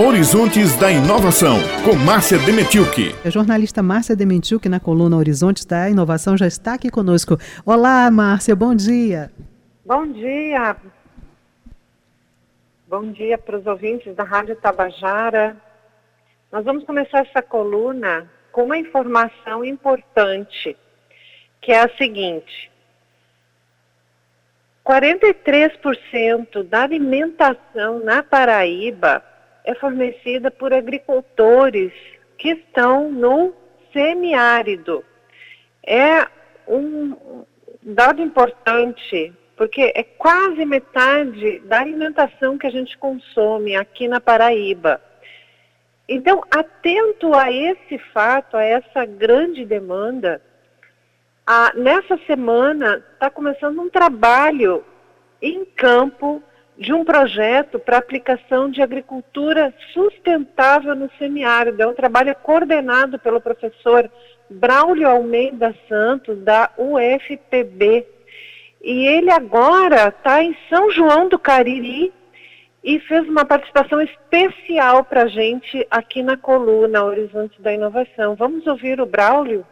Horizontes da Inovação, com Márcia Demetilke. A jornalista Márcia Demetilke, na coluna Horizontes da Inovação, já está aqui conosco. Olá, Márcia, bom dia. Bom dia. Bom dia para os ouvintes da Rádio Tabajara. Nós vamos começar essa coluna com uma informação importante, que é a seguinte. 43% da alimentação na Paraíba é fornecida por agricultores que estão no semiárido. É um dado importante, porque é quase metade da alimentação que a gente consome aqui na Paraíba. Então, atento a esse fato, a essa grande demanda, a, nessa semana está começando um trabalho em campo de um projeto para aplicação de agricultura sustentável no semiárido. É um trabalho coordenado pelo professor Braulio Almeida Santos, da UFPB. E ele agora está em São João do Cariri e fez uma participação especial para a gente aqui na coluna Horizonte da Inovação. Vamos ouvir o Braulio?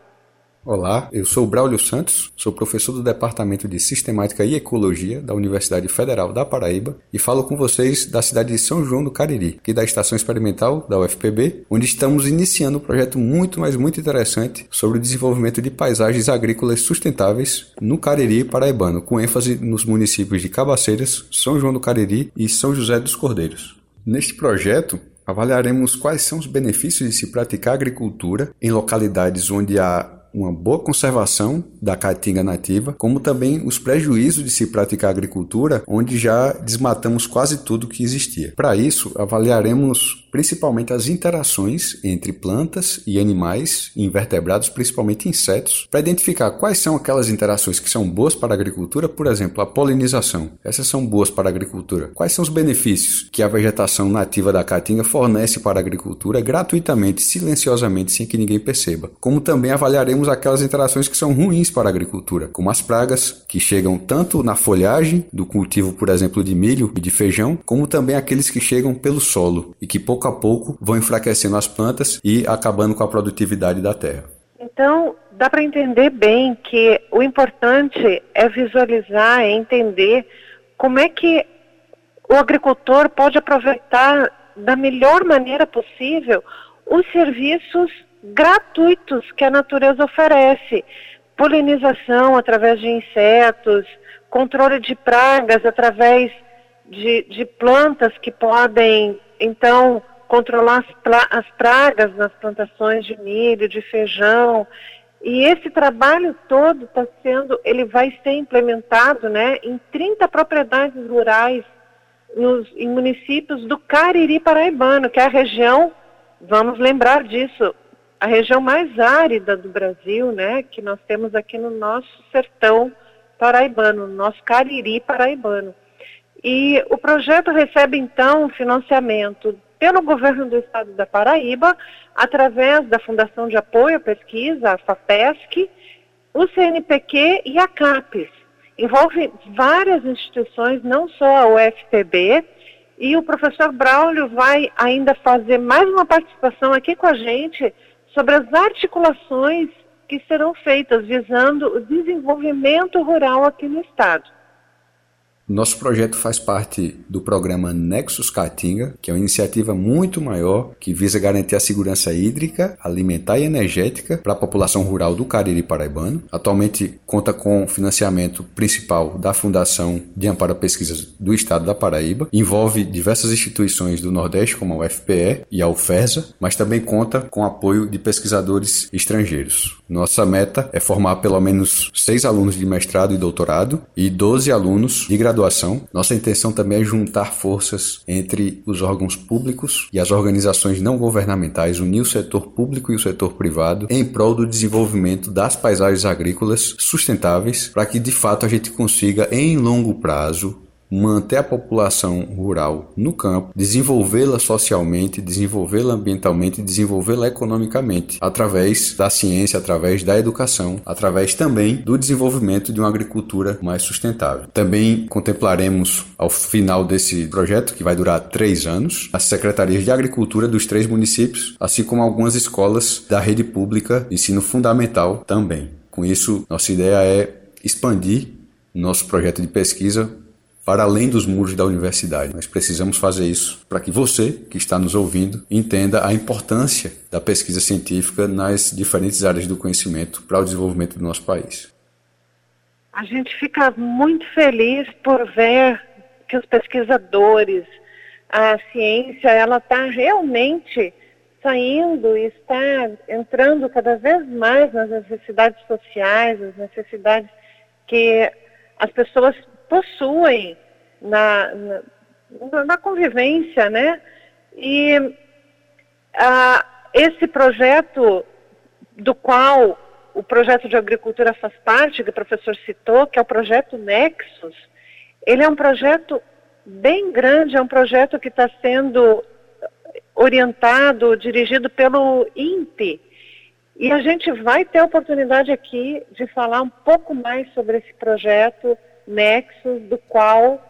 Olá, eu sou Braulio Santos, sou professor do Departamento de Sistemática e Ecologia da Universidade Federal da Paraíba e falo com vocês da cidade de São João do Cariri, aqui da Estação Experimental da UFPB, onde estamos iniciando um projeto muito, mas muito interessante sobre o desenvolvimento de paisagens agrícolas sustentáveis no Cariri paraibano, com ênfase nos municípios de Cabaceiras, São João do Cariri e São José dos Cordeiros. Neste projeto, avaliaremos quais são os benefícios de se praticar agricultura em localidades onde há uma boa conservação da caatinga nativa, como também os prejuízos de se praticar agricultura, onde já desmatamos quase tudo que existia. Para isso, avaliaremos principalmente as interações entre plantas e animais, invertebrados, principalmente insetos, para identificar quais são aquelas interações que são boas para a agricultura, por exemplo, a polinização. Essas são boas para a agricultura. Quais são os benefícios que a vegetação nativa da caatinga fornece para a agricultura gratuitamente, silenciosamente, sem que ninguém perceba? Como também avaliaremos aquelas interações que são ruins para a agricultura, como as pragas, que chegam tanto na folhagem do cultivo, por exemplo, de milho e de feijão, como também aqueles que chegam pelo solo e que pouco a pouco vão enfraquecendo as plantas e acabando com a produtividade da terra. Então, dá para entender bem que o importante é visualizar, é entender como é que o agricultor pode aproveitar da melhor maneira possível os serviços gratuitos que a natureza oferece. Polinização através de insetos, controle de pragas através de, de plantas que podem, então, controlar as, as pragas nas plantações de milho, de feijão. E esse trabalho todo está sendo, ele vai ser implementado né, em 30 propriedades rurais nos, em municípios do Cariri Paraibano, que é a região, vamos lembrar disso, a região mais árida do Brasil, né, que nós temos aqui no nosso sertão paraibano, no nosso Cariri paraibano. E o projeto recebe então financiamento pelo governo do estado da Paraíba, através da Fundação de Apoio à Pesquisa, a FAPESC, o CNPq e a CAPES. Envolve várias instituições, não só a UFPB, e o professor Braulio vai ainda fazer mais uma participação aqui com a gente sobre as articulações que serão feitas visando o desenvolvimento rural aqui no estado. Nosso projeto faz parte do programa Nexus Caatinga, que é uma iniciativa muito maior que visa garantir a segurança hídrica, alimentar e energética para a população rural do Cariri Paraibano. Atualmente conta com financiamento principal da Fundação de Amparo a Pesquisas do Estado da Paraíba. Envolve diversas instituições do Nordeste, como a UFPE e a UFESA, mas também conta com apoio de pesquisadores estrangeiros. Nossa meta é formar pelo menos seis alunos de mestrado e doutorado e 12 alunos de graduação graduação, nossa intenção também é juntar forças entre os órgãos públicos e as organizações não governamentais, unir o setor público e o setor privado em prol do desenvolvimento das paisagens agrícolas sustentáveis, para que de fato a gente consiga, em longo prazo, manter a população rural no campo, desenvolvê-la socialmente, desenvolvê-la ambientalmente, desenvolvê-la economicamente, através da ciência, através da educação, através também do desenvolvimento de uma agricultura mais sustentável. Também contemplaremos ao final desse projeto, que vai durar três anos, as secretarias de agricultura dos três municípios, assim como algumas escolas da rede pública ensino fundamental também. Com isso, nossa ideia é expandir nosso projeto de pesquisa para além dos muros da universidade. Nós precisamos fazer isso para que você, que está nos ouvindo, entenda a importância da pesquisa científica nas diferentes áreas do conhecimento para o desenvolvimento do nosso país. A gente fica muito feliz por ver que os pesquisadores, a ciência, ela está realmente saindo e está entrando cada vez mais nas necessidades sociais, as necessidades que as pessoas possuem na, na, na convivência, né? E ah, esse projeto do qual o projeto de agricultura faz parte, que o professor citou, que é o projeto Nexus, ele é um projeto bem grande, é um projeto que está sendo orientado, dirigido pelo INPE. E a gente vai ter a oportunidade aqui de falar um pouco mais sobre esse projeto, Nexus, do qual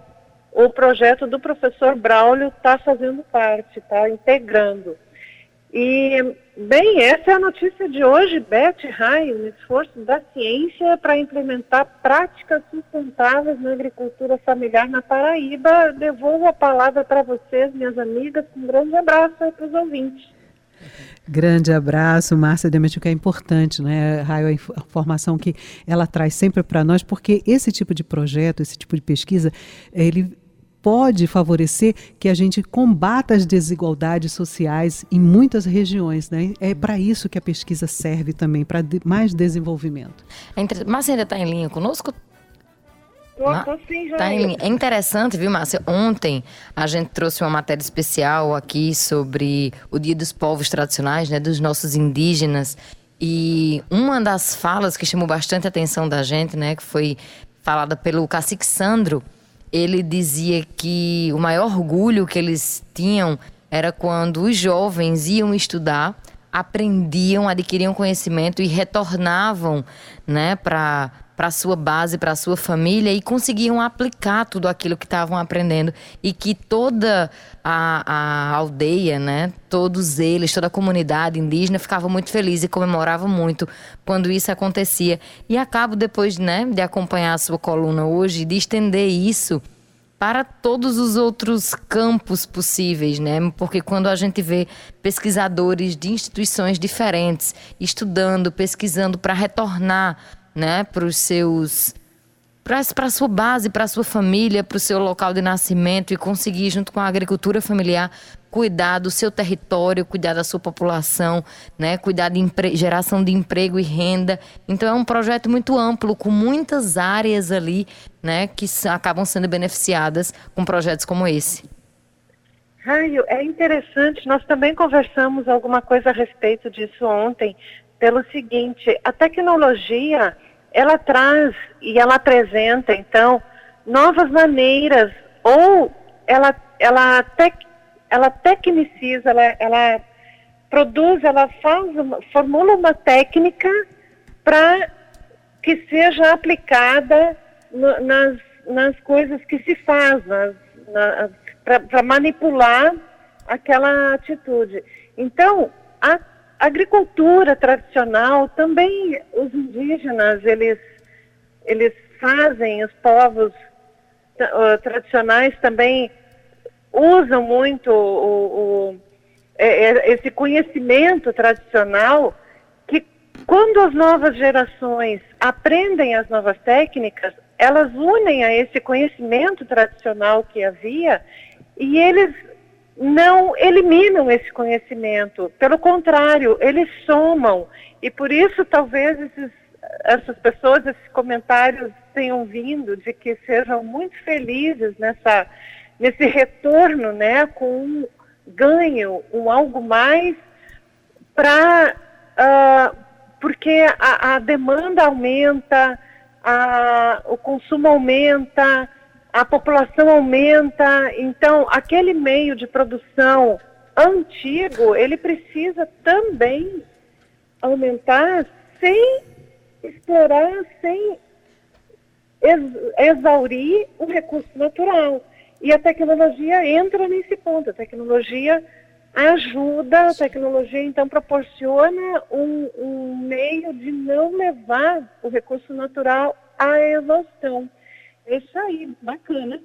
o projeto do professor Braulio está fazendo parte, está integrando. E, bem, essa é a notícia de hoje, Beth Rai, um esforço da ciência para implementar práticas sustentáveis na agricultura familiar na Paraíba. Devolvo a palavra para vocês, minhas amigas, um grande abraço para os ouvintes. Grande abraço, Márcia Demetrio, que é importante, né, Raio, a informação que ela traz sempre para nós, porque esse tipo de projeto, esse tipo de pesquisa, ele pode favorecer que a gente combata as desigualdades sociais em muitas regiões. Né? É para isso que a pesquisa serve também, para mais desenvolvimento. É Márcia ainda está em linha conosco? Tô, sim, tá em... É interessante, viu, Márcia? Ontem a gente trouxe uma matéria especial aqui sobre o Dia dos Povos Tradicionais, né, dos nossos indígenas. E uma das falas que chamou bastante a atenção da gente, né, que foi falada pelo cacique Sandro, ele dizia que o maior orgulho que eles tinham era quando os jovens iam estudar, aprendiam, adquiriam conhecimento e retornavam, né, para para sua base, para sua família e conseguiam aplicar tudo aquilo que estavam aprendendo e que toda a, a, aldeia, né, todos eles, toda a comunidade indígena ficava muito feliz e comemorava muito quando isso acontecia. E acabo depois, né, de acompanhar a sua coluna hoje, de estender isso para todos os outros campos possíveis, né? Porque quando a gente vê pesquisadores de instituições diferentes estudando, pesquisando para retornar né, para os seus para a sua base, para a sua família, para o seu local de nascimento e conseguir, junto com a agricultura familiar, cuidar do seu território, cuidar da sua população, né? cuidar de geração de emprego e renda. Então é um projeto muito amplo, com muitas áreas ali né? que acabam sendo beneficiadas com projetos como esse. Raio, é interessante, nós também conversamos alguma coisa a respeito disso ontem, pelo seguinte, a tecnologia ela traz e ela apresenta, então, novas maneiras, ou ela, ela, tec, ela tecniciza, ela, ela produz, ela faz, uma, formula uma técnica para que seja aplicada no, nas, nas coisas que se faz, para manipular aquela atitude. Então, a agricultura tradicional, também os indígenas, eles, eles fazem, os povos uh, tradicionais também usam muito o, o, é, é, esse conhecimento tradicional que quando as novas gerações aprendem as novas técnicas, elas unem a esse conhecimento tradicional que havia e eles não eliminam esse conhecimento, pelo contrário, eles somam. E por isso talvez esses, essas pessoas, esses comentários tenham vindo de que sejam muito felizes nessa, nesse retorno, né, com um ganho, um algo mais para uh, porque a, a, demanda aumenta, a, o consumo aumenta, a população aumenta, então aquele meio de produção antigo, ele precisa também aumentar sem explorar, sem ex exaurir o recurso natural. E a tecnologia entra nesse ponto. A tecnologia ajuda, a tecnologia então proporciona um, um meio de não levar o recurso natural à exaustão. É isso aí, bacana.